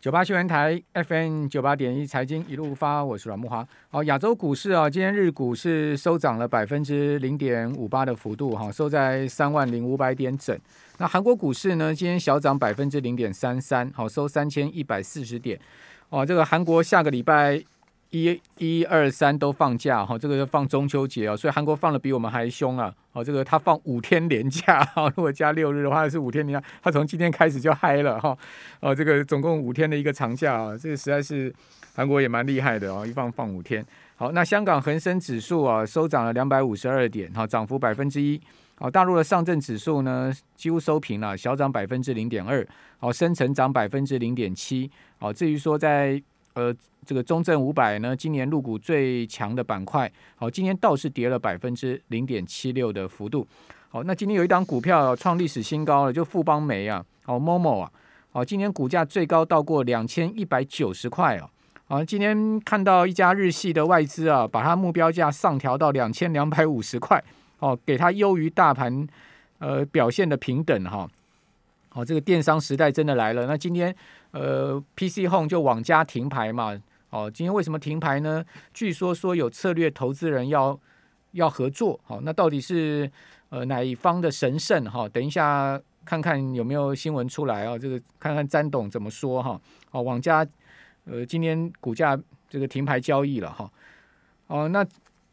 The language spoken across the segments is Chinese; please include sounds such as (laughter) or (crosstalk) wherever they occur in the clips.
九八新闻台 FM 九八点一财经一路发，我是阮木华。好，亚洲股市啊，今天日股是收涨了百分之零点五八的幅度，哈，收在三万零五百点整。那韩国股市呢，今天小涨百分之零点三三，好，收三千一百四十点。哦，这个韩国下个礼拜。一、一、二、三都放假哈，这个放中秋节啊，所以韩国放的比我们还凶啊！哦，这个他放五天连假哈，(laughs) 如果加六日的话是五天连假，他从今天开始就嗨了哈！哦，这个总共五天的一个长假啊，这个实在是韩国也蛮厉害的哦，一放放五天。好，那香港恒生指数啊收涨了两百五十二点，哈，涨幅百分之一。好，大陆的上证指数呢几乎收平了，小涨百分之零点二，好，深成涨百分之零点七。好，至于说在呃，这个中证五百呢，今年入股最强的板块，好，今年倒是跌了百分之零点七六的幅度。好，那今天有一档股票创历史新高了，就富邦煤啊，好，MOMO 啊，好，今年股价最高到过两千一百九十块哦。好，今天看到一家日系的外资啊，把它目标价上调到两千两百五十块，哦，给它优于大盘呃表现的平等哈。好，这个电商时代真的来了。那今天。呃，PC Home 就网家停牌嘛？哦，今天为什么停牌呢？据说说有策略投资人要要合作，好，那到底是呃哪一方的神圣？哈，等一下看看有没有新闻出来啊？这个看看詹董怎么说哈？哦，网家呃今天股价这个停牌交易了哈。哦，那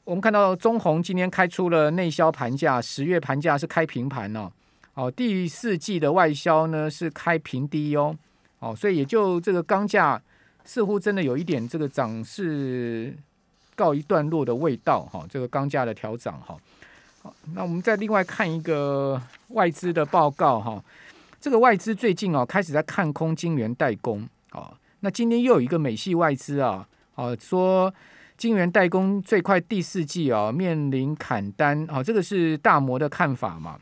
我们看到中红今天开出了内销盘价，十月盘价是开平盘哦。哦，第四季的外销呢是开平低哦。哦，所以也就这个钢价似乎真的有一点这个涨势告一段落的味道哈，这个钢价的调涨哈。好，那我们再另外看一个外资的报告哈，这个外资最近哦开始在看空晶圆代工啊。那今天又有一个美系外资啊，哦说晶圆代工最快第四季啊面临砍单啊，这个是大摩的看法嘛？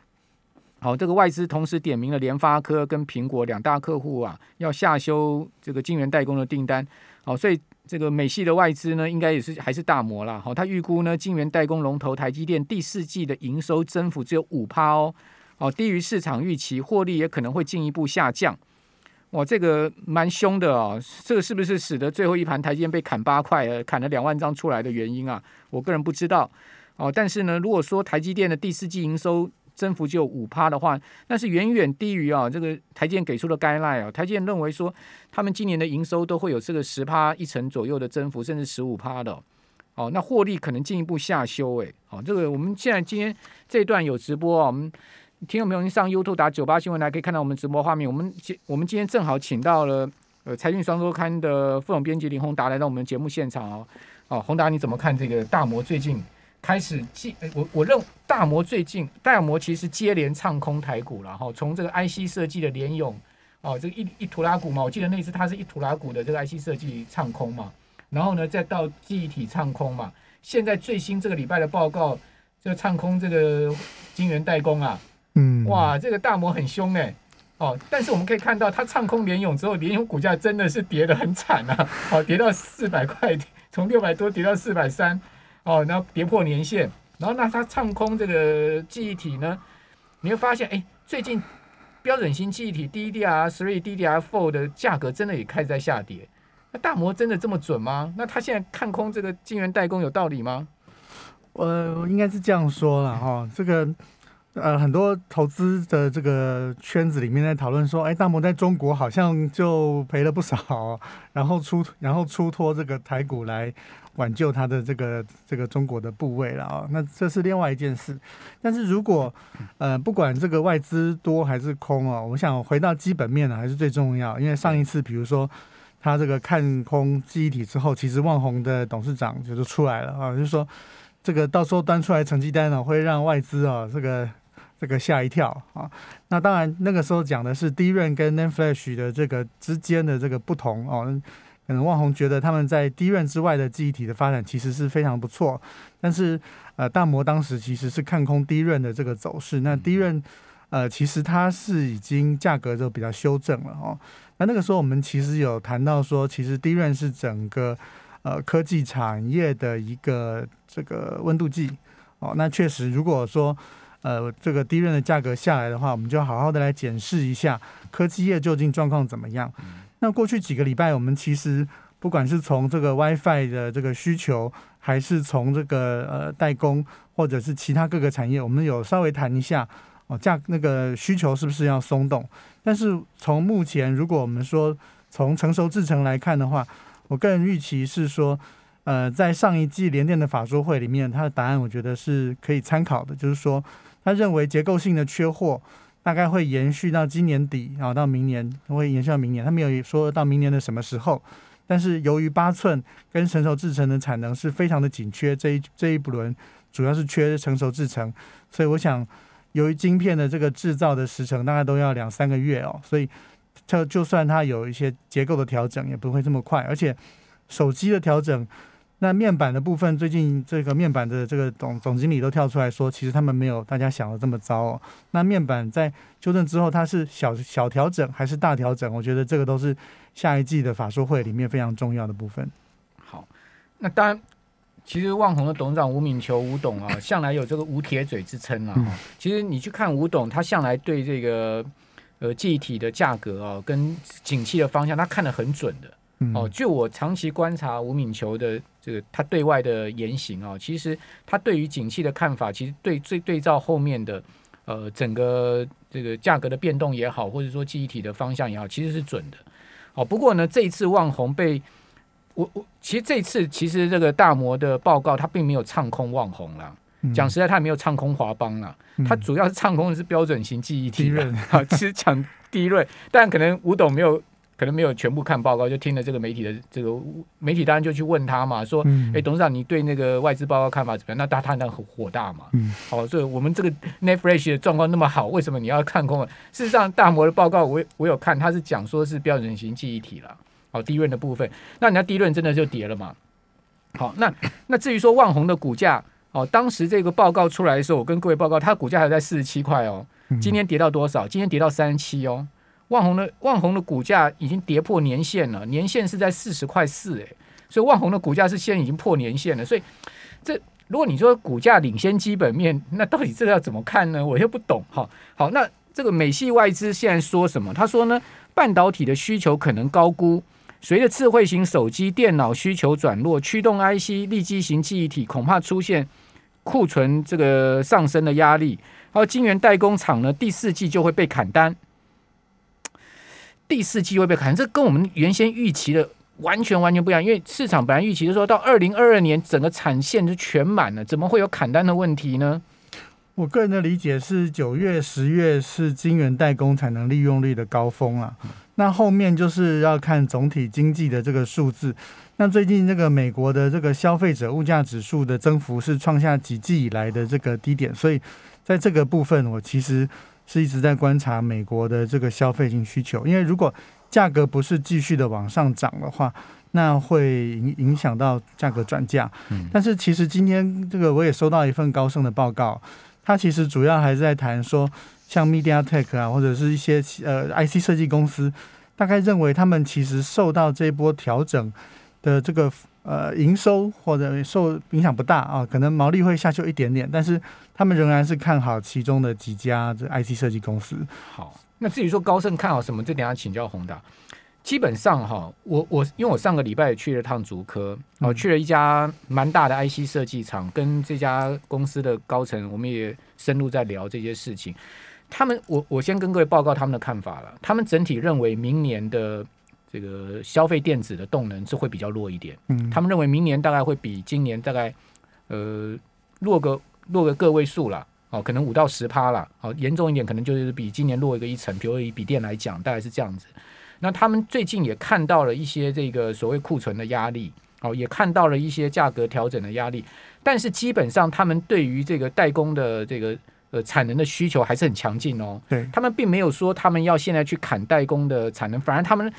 好，这个外资同时点名了联发科跟苹果两大客户啊，要下修这个晶圆代工的订单。好，所以这个美系的外资呢，应该也是还是大摩啦。好，他预估呢，晶圆代工龙头台积电第四季的营收增幅只有五趴哦，哦，低于市场预期，获利也可能会进一步下降。哇，这个蛮凶的哦，这个是不是使得最后一盘台积电被砍八块，呃，砍了两万张出来的原因啊？我个人不知道。哦，但是呢，如果说台积电的第四季营收，增幅就五趴的话，那是远远低于啊这个台建给出的概赖啊。台建认为说，他们今年的营收都会有这个十趴一成左右的增幅，甚至十五趴的。哦，那获利可能进一步下修诶。好，这个我们现在今天这一段有直播啊，我们听众朋友您上 YouTube 打九八新闻来可以看到我们直播画面。我们今我们今天正好请到了呃财讯双周刊的副总编辑林宏达来到我们节目现场哦。哦，宏达你怎么看这个大摩最近？开始接我我认大摩最近大摩其实接连唱空台股了哈，从这个 IC 设计的联勇哦，这个一一图拉股嘛，我记得那次它是一图拉股的这个 IC 设计唱空嘛，然后呢再到记忆体唱空嘛，现在最新这个礼拜的报告这个唱空这个晶圆代工啊，嗯，哇，这个大摩很凶哎，哦，但是我们可以看到它唱空联勇之后，联勇股价真的是跌得很惨啊，哦，跌到四百块，从六百多跌到四百三。哦，那跌破年限，然后那它唱空这个记忆体呢，你会发现，哎，最近标准型记忆体 DDR three、DDR four 的价格真的也开始在下跌。那大摩真的这么准吗？那他现在看空这个晶圆代工有道理吗？我，应该是这样说了哈，这个。呃，很多投资的这个圈子里面在讨论说，哎，大摩在中国好像就赔了不少，然后出然后出脱这个台股来挽救他的这个这个中国的部位了啊。那这是另外一件事。但是如果呃不管这个外资多还是空啊，我想回到基本面呢还是最重要。因为上一次比如说他这个看空记忆体之后，其实万宏的董事长就出来了啊，就是说这个到时候端出来成绩单呢，会让外资啊这个。这个吓一跳啊！那当然，那个时候讲的是低润跟 Nan Flash 的这个之间的这个不同哦。可能万宏觉得他们在低润之外的记忆体的发展其实是非常不错，但是呃，大摩当时其实是看空低润的这个走势。那低润呃，其实它是已经价格就比较修正了哦。那那个时候我们其实有谈到说，其实低润是整个呃科技产业的一个这个温度计哦。那确实，如果说呃，这个低润的价格下来的话，我们就好好的来检视一下科技业究竟状况怎么样。那过去几个礼拜，我们其实不管是从这个 WiFi 的这个需求，还是从这个呃代工，或者是其他各个产业，我们有稍微谈一下哦，价那个需求是不是要松动？但是从目前，如果我们说从成熟制程来看的话，我个人预期是说，呃，在上一季联电的法说会里面，它的答案我觉得是可以参考的，就是说他认为结构性的缺货。大概会延续到今年底，然后到明年会延续到明年。他没有说到明年的什么时候，但是由于八寸跟成熟制成的产能是非常的紧缺，这一这一轮主要是缺成熟制成，所以我想由于晶片的这个制造的时程大概都要两三个月哦，所以就就算它有一些结构的调整，也不会这么快，而且手机的调整。那面板的部分，最近这个面板的这个总总经理都跳出来说，其实他们没有大家想的这么糟。哦。那面板在纠正之后，它是小小调整还是大调整？我觉得这个都是下一季的法说会里面非常重要的部分。好，那当然，其实万宏的董事长吴敏球吴董啊，向来有这个吴铁嘴之称啊。其实你去看吴董，他向来对这个呃记忆体的价格啊，跟景气的方向，他看得很准的。哦，就我长期观察吴敏球的这个他对外的言行啊，其实他对于景气的看法，其实对最对照后面的呃整个这个价格的变动也好，或者说记忆体的方向也好，其实是准的。哦，不过呢，这一次旺红被我我其实这次其实这个大摩的报告，他并没有唱空望红啦。讲实在，他也没有唱空华邦啦，他主要是唱空的是标准型记忆体。好，(laughs) 其实讲低润，但可能吴董没有。可能没有全部看报告，就听了这个媒体的这个媒体，当然就去问他嘛，说：“哎，董事长，你对那个外资报告看法怎么样？”那他他那很火大嘛。好，所以我们这个 Netfresh 的状况那么好，为什么你要看空？事实上，大摩的报告我我有看，他是讲说是标准型记忆体了。好，低润的部分，那人家低润真的就跌了嘛？好，那那至于说万宏的股价，哦，当时这个报告出来的时候，我跟各位报告，它股价还在四十七块哦，今天跌到多少？今天跌到三十七哦。万宏的万宏的股价已经跌破年线了，年线是在四十块四，哎，所以万宏的股价是现在已经破年线了。所以这如果你说股价领先基本面，那到底这个要怎么看呢？我又不懂。哈，好，那这个美系外资现在说什么？他说呢，半导体的需求可能高估，随着智慧型手机、电脑需求转弱，驱动 IC 立基型记忆体恐怕出现库存这个上升的压力，还有晶圆代工厂呢，第四季就会被砍单。第四季会被砍，这跟我们原先预期的完全完全不一样。因为市场本来预期是说到二零二二年整个产线就全满了，怎么会有砍单的问题呢？我个人的理解是，九月、十月是晶圆代工产能利用率的高峰啊。那后面就是要看总体经济的这个数字。那最近这个美国的这个消费者物价指数的增幅是创下几季以来的这个低点，所以在这个部分，我其实。是一直在观察美国的这个消费性需求，因为如果价格不是继续的往上涨的话，那会影影响到价格转嫁。嗯，但是其实今天这个我也收到一份高盛的报告，它其实主要还是在谈说，像 MediaTek 啊，或者是一些呃 IC 设计公司，大概认为他们其实受到这波调整的这个。呃，营收或者受影响不大啊，可能毛利会下修一点点，但是他们仍然是看好其中的几家这 IC 设计公司。好，那至于说高盛看好什么，这等下请教宏达。基本上哈，我我因为我上个礼拜去了趟竹科，哦，去了一家蛮大的 IC 设计厂，跟这家公司的高层，我们也深入在聊这些事情。他们，我我先跟各位报告他们的看法了。他们整体认为明年的。这个消费电子的动能是会比较弱一点，嗯，他们认为明年大概会比今年大概呃弱个弱个个位数了，哦，可能五到十趴啦，哦，严重一点可能就是比今年落一个一层，比如以笔电来讲，大概是这样子。那他们最近也看到了一些这个所谓库存的压力，哦，也看到了一些价格调整的压力，但是基本上他们对于这个代工的这个呃产能的需求还是很强劲哦，对他们并没有说他们要现在去砍代工的产能，反而他们。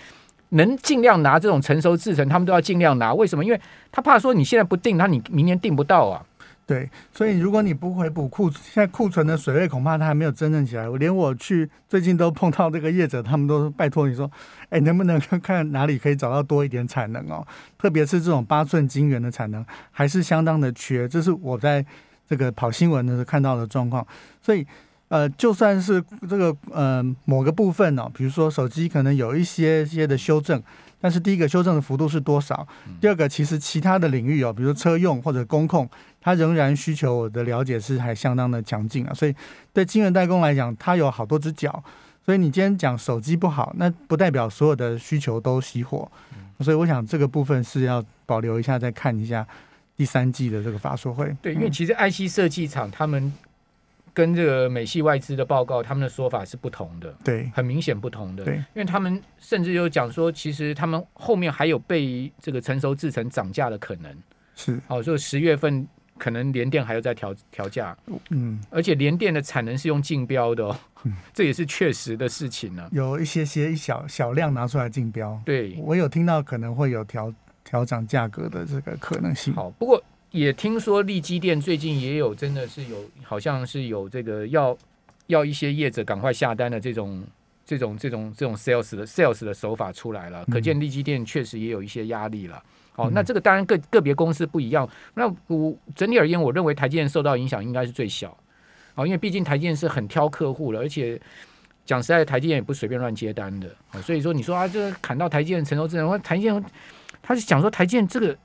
能尽量拿这种成熟制成，他们都要尽量拿。为什么？因为他怕说你现在不定，那你明年定不到啊。对，所以如果你不回补库，现在库存的水位恐怕它还没有真正起来。我连我去最近都碰到这个业者，他们都拜托你说，哎，能不能看哪里可以找到多一点产能哦？特别是这种八寸晶圆的产能还是相当的缺，这是我在这个跑新闻的时候看到的状况。所以呃，就算是这个呃某个部分哦，比如说手机可能有一些些的修正，但是第一个修正的幅度是多少？第二个，其实其他的领域哦，比如车用或者工控，它仍然需求我的了解是还相当的强劲啊。所以对晶圆代工来讲，它有好多只脚。所以你今天讲手机不好，那不代表所有的需求都熄火。所以我想这个部分是要保留一下，再看一下第三季的这个发说会。对，因为其实 IC 设计厂他们。跟这个美系外资的报告，他们的说法是不同的，对，很明显不同的，对，因为他们甚至有讲说，其实他们后面还有被这个成熟制成涨价的可能，是，哦，所以十月份可能联电还要再调调价，嗯，而且联电的产能是用竞标的，哦，(laughs) 这也是确实的事情呢，有一些些一小小量拿出来竞标，对。我有听到可能会有调调涨价格的这个可能性，好，不过。也听说利基店最近也有，真的是有，好像是有这个要要一些业者赶快下单的这种这种这种这种 sales 的 sales 的手法出来了，可见利基店确实也有一些压力了。好，那这个当然个个别公司不一样。那我整体而言，我认为台积电受到影响应该是最小。好，因为毕竟台积电是很挑客户的，而且讲实在，台积电也不随便乱接单的。所以说你说啊，这个砍到台积电成熟智能，台积电他是想说台积电这个。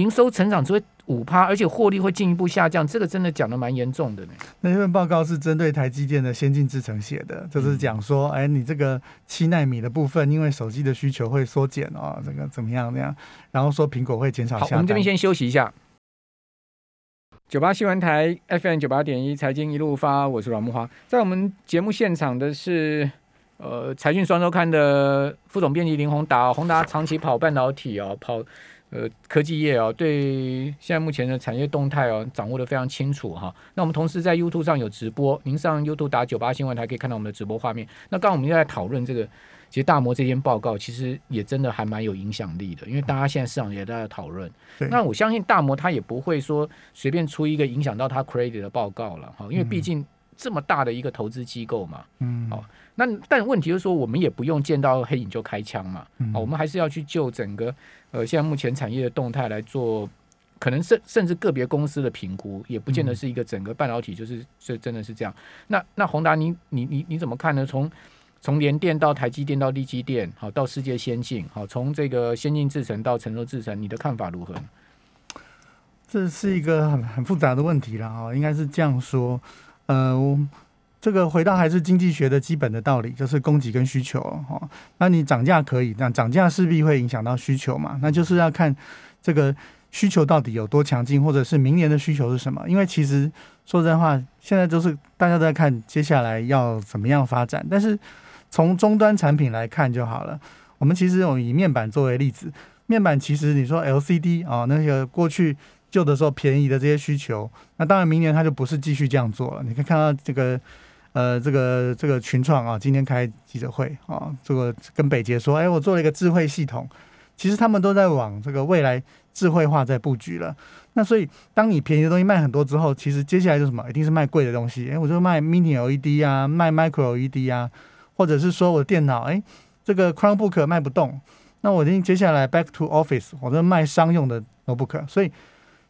营收成长只会五趴，而且获利会进一步下降，这个真的讲的蛮严重的呢。那份报告是针对台积电的先进制程写的，就是讲说，哎，你这个七纳米的部分，因为手机的需求会缩减哦，这个怎么样？那样，然后说苹果会减少。好，我们这边先休息一下。九八新闻台 FM 九八点一财经一路发，我是阮木花，在我们节目现场的是呃财讯双周刊的副总编辑林宏达，宏达长期跑半导体哦，跑。呃，科技业哦，对现在目前的产业动态哦，掌握的非常清楚哈。那我们同时在 YouTube 上有直播，您上 YouTube 打九八新闻台可以看到我们的直播画面。那刚刚我们又在讨论这个，其实大摩这篇报告其实也真的还蛮有影响力的，因为大家现在市场也在讨论。那我相信大摩他也不会说随便出一个影响到他 credit 的报告了哈，因为毕竟这么大的一个投资机构嘛。嗯。好，那但问题就是说，我们也不用见到黑影就开枪嘛。嗯。我们还是要去就整个。呃，现在目前产业的动态来做，可能甚甚至个别公司的评估，也不见得是一个整个半导体，就是这真的是这样。那那宏达，你你你你怎么看呢？从从联电到台积电到力积电，好到世界先进，好从这个先进制程到成熟制程，你的看法如何？这是一个很很复杂的问题了啊，应该是这样说，呃。这个回到还是经济学的基本的道理，就是供给跟需求哈。那你涨价可以，那涨价势必会影响到需求嘛？那就是要看这个需求到底有多强劲，或者是明年的需求是什么？因为其实说真话，现在都是大家都在看接下来要怎么样发展。但是从终端产品来看就好了。我们其实有以面板作为例子，面板其实你说 LCD 啊，那个过去旧的时候便宜的这些需求，那当然明年它就不是继续这样做了。你可以看到这个。呃，这个这个群创啊，今天开记者会啊，这个跟北捷说，哎，我做了一个智慧系统，其实他们都在往这个未来智慧化在布局了。那所以，当你便宜的东西卖很多之后，其实接下来就什么，一定是卖贵的东西。哎，我就卖 Mini LED 啊，卖 Micro LED 啊，或者是说我的电脑，哎，这个 Chromebook 卖不动，那我一定接下来 Back to Office，我就卖商用的 Notebook。所以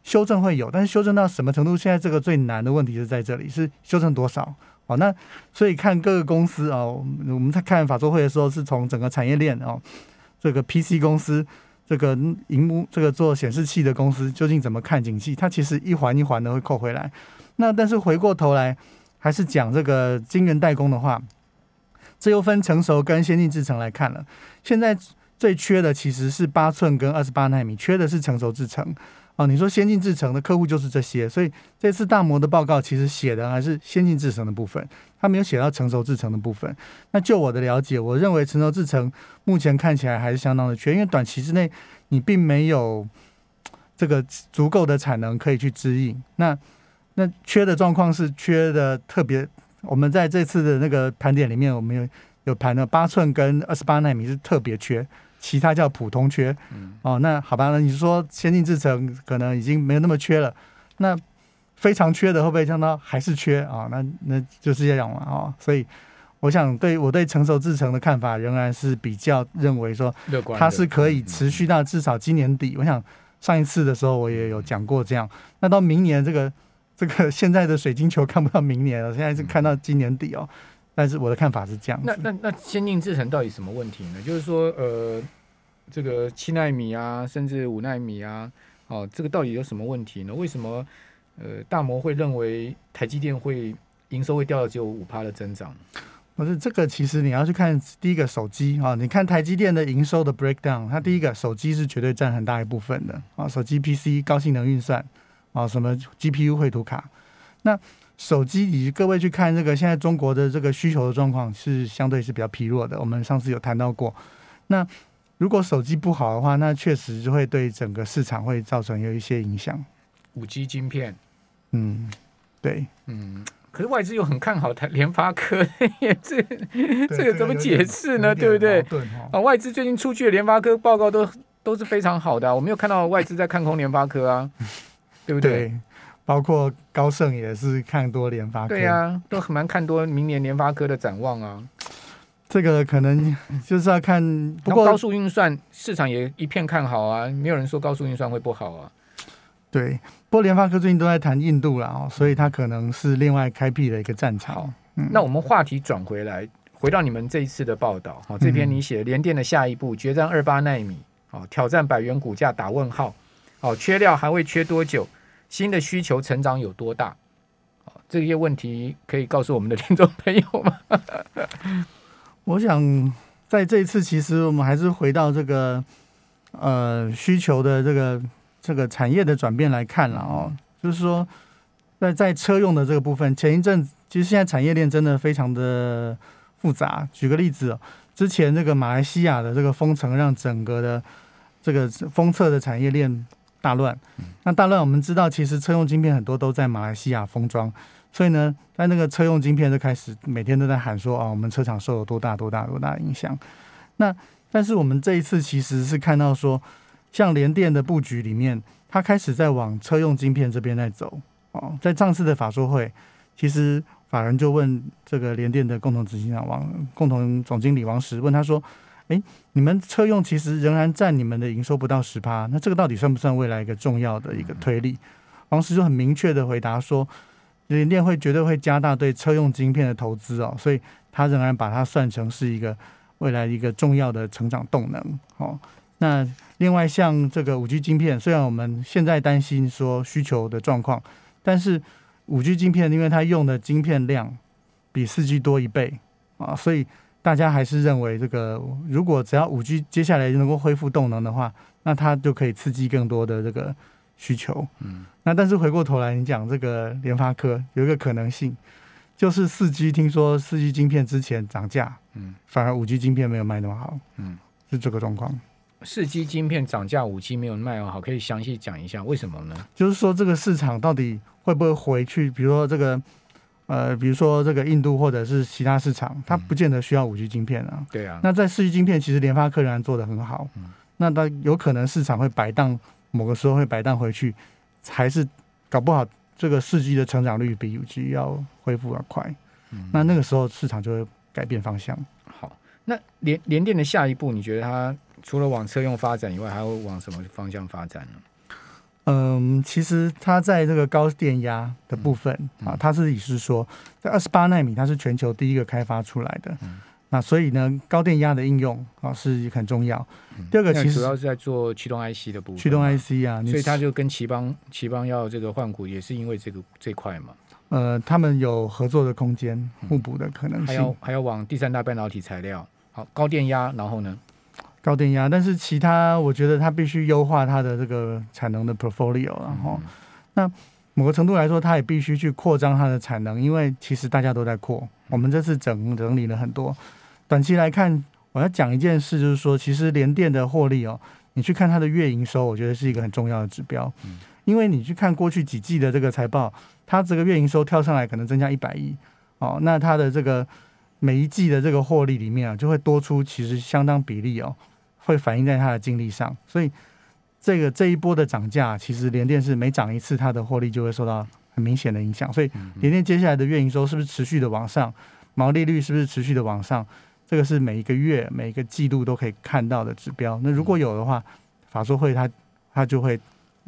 修正会有，但是修正到什么程度？现在这个最难的问题是在这里，是修正多少？好，那所以看各个公司哦，我们在看法说会的时候，是从整个产业链哦，这个 PC 公司，这个荧幕，这个做显示器的公司，究竟怎么看景气？它其实一环一环的会扣回来。那但是回过头来，还是讲这个晶圆代工的话，这又分成熟跟先进制程来看了。现在最缺的其实是八寸跟二十八纳米，缺的是成熟制程。哦，你说先进制程的客户就是这些，所以这次大摩的报告其实写的还是先进制程的部分，他没有写到成熟制程的部分。那就我的了解，我认为成熟制程目前看起来还是相当的缺，因为短期之内你并没有这个足够的产能可以去支应。那那缺的状况是缺的特别，我们在这次的那个盘点里面，我们有有盘了八寸跟二十八纳米是特别缺。其他叫普通缺，哦，那好吧，那你说先进制程可能已经没有那么缺了，那非常缺的会不会相当还是缺啊？那那就是这样嘛，哦，所以我想对我对成熟制程的看法仍然是比较认为说，它是可以持续到至少今年底。我想上一次的时候我也有讲过这样，那到明年这个。这个现在的水晶球看不到明年了，现在是看到今年底哦。但是我的看法是这样那那那先进制程到底什么问题呢？就是说，呃，这个七纳米啊，甚至五纳米啊，哦，这个到底有什么问题呢？为什么呃大摩会认为台积电会营收会掉到只有五趴的增长？不是这个，其实你要去看第一个手机啊，你看台积电的营收的 breakdown，它第一个手机是绝对占很大一部分的啊，手机 PC 高性能运算啊，什么 GPU 绘图卡，那。手机，你各位去看这个，现在中国的这个需求的状况是相对是比较疲弱的。我们上次有谈到过，那如果手机不好的话，那确实就会对整个市场会造成有一些影响。五 G 晶片，嗯，对，嗯，可是外资又很看好台联发科，这这个怎么解释呢？对不对？啊，外资最近出去的联发科报告都都是非常好的，我没有看到外资在看空联发科啊，对不对？包括高盛也是看多联发科，对啊，都很蛮看多明年联发科的展望啊。这个可能就是要看，不过高速运算市场也一片看好啊，没有人说高速运算会不好啊。对，不过联发科最近都在谈印度了哦，所以它可能是另外开辟了一个战场。那我们话题转回来，回到你们这一次的报道哦，这篇你写联电的下一步决战二八纳米，哦，挑战百元股价打问号，哦，缺料还会缺多久？新的需求成长有多大？这些问题可以告诉我们的听众朋友吗？(laughs) 我想在这一次，其实我们还是回到这个呃需求的这个这个产业的转变来看了哦。就是说，在在车用的这个部分，前一阵其实现在产业链真的非常的复杂。举个例子，之前这个马来西亚的这个封城，让整个的这个封测的产业链。大乱，那大乱，我们知道，其实车用晶片很多都在马来西亚封装，所以呢，在那个车用晶片就开始每天都在喊说，哦，我们车厂受了多大多大多大影响。那但是我们这一次其实是看到说，像联电的布局里面，它开始在往车用晶片这边在走。哦，在上次的法说会，其实法人就问这个联电的共同执行长王共同总经理王石，问他说。哎，你们车用其实仍然占你们的营收不到十趴，那这个到底算不算未来一个重要的一个推力？王石就很明确的回答说，联电会绝对会加大对车用晶片的投资哦，所以他仍然把它算成是一个未来一个重要的成长动能。哦，那另外像这个五 G 晶片，虽然我们现在担心说需求的状况，但是五 G 晶片因为它用的晶片量比四 G 多一倍啊，所以。大家还是认为，这个如果只要五 G 接下来能够恢复动能的话，那它就可以刺激更多的这个需求。嗯，那但是回过头来，你讲这个联发科有一个可能性，就是四 G 听说四 G 晶片之前涨价，嗯，反而五 G 晶片没有卖那么好，嗯，是这个状况。四 G 晶片涨价，五 G 没有卖好，可以详细讲一下为什么呢？就是说这个市场到底会不会回去？比如说这个。呃，比如说这个印度或者是其他市场，它不见得需要五 G 晶片啊。对啊。那在四 G 晶片，其实联发科仍然做得很好。嗯。那它有可能市场会摆荡，某个时候会摆荡回去，还是搞不好这个四 G 的成长率比五 G 要恢复要快。嗯。那那个时候市场就会改变方向。好，那联联电的下一步，你觉得它除了往车用发展以外，还会往什么方向发展呢？嗯，其实它在这个高电压的部分啊，它是也是说，在二十八纳米，它是全球第一个开发出来的。那所以呢，高电压的应用啊是很重要。第二个其实主要是在做驱动 IC 的部分，驱动 IC 啊，所以它就跟奇邦奇邦要这个换股，也是因为这个这块嘛。呃，他们有合作的空间，互补的可能性，还要还要往第三大半导体材料。好，高电压，然后呢？高电压，但是其他我觉得它必须优化它的这个产能的 portfolio，然后那某个程度来说，它也必须去扩张它的产能，因为其实大家都在扩。我们这次整整理了很多，短期来看，我要讲一件事，就是说，其实联电的获利哦，你去看它的月营收，我觉得是一个很重要的指标，因为你去看过去几季的这个财报，它这个月营收跳上来可能增加一百亿哦，那它的这个每一季的这个获利里面啊，就会多出其实相当比例哦。会反映在它的净利上，所以这个这一波的涨价，其实联电是每涨一次，它的获利就会受到很明显的影响。所以联电接下来的月营收是不是持续的往上，毛利率是不是持续的往上，这个是每一个月、每一个季度都可以看到的指标。那如果有的话，法说会它它就会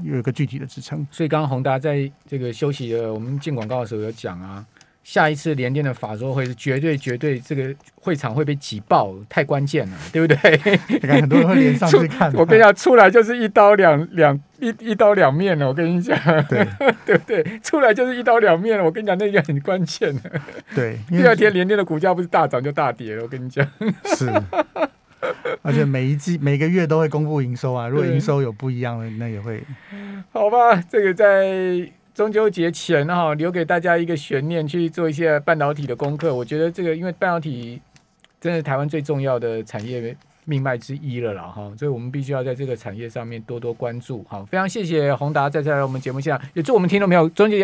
有一个具体的支撑。所以刚刚宏达在这个休息的我们进广告的时候有讲啊，下一次联电的法说会是绝对绝对这个会场会被挤爆，太关键了，对不对？你看很多人会连上去看，(laughs) 我跟你讲，出来就是一刀两两一一刀两面了。我跟你讲，对 (laughs) 对不对？出来就是一刀两面了。我跟你讲，那个很关键的。对，第二天联电的股价不是大涨就大跌了。我跟你讲，是。而且每一季每个月都会公布营收啊，如果营收有不一样的，那也会。(laughs) 好吧，这个在中秋节前哈，留给大家一个悬念，去做一些半导体的功课。我觉得这个，因为半导体真的是台湾最重要的产业命脉之一了啦哈，所以我们必须要在这个产业上面多多关注。好，非常谢谢宏达再次来我们节目现场，也祝我们听众朋友中秋节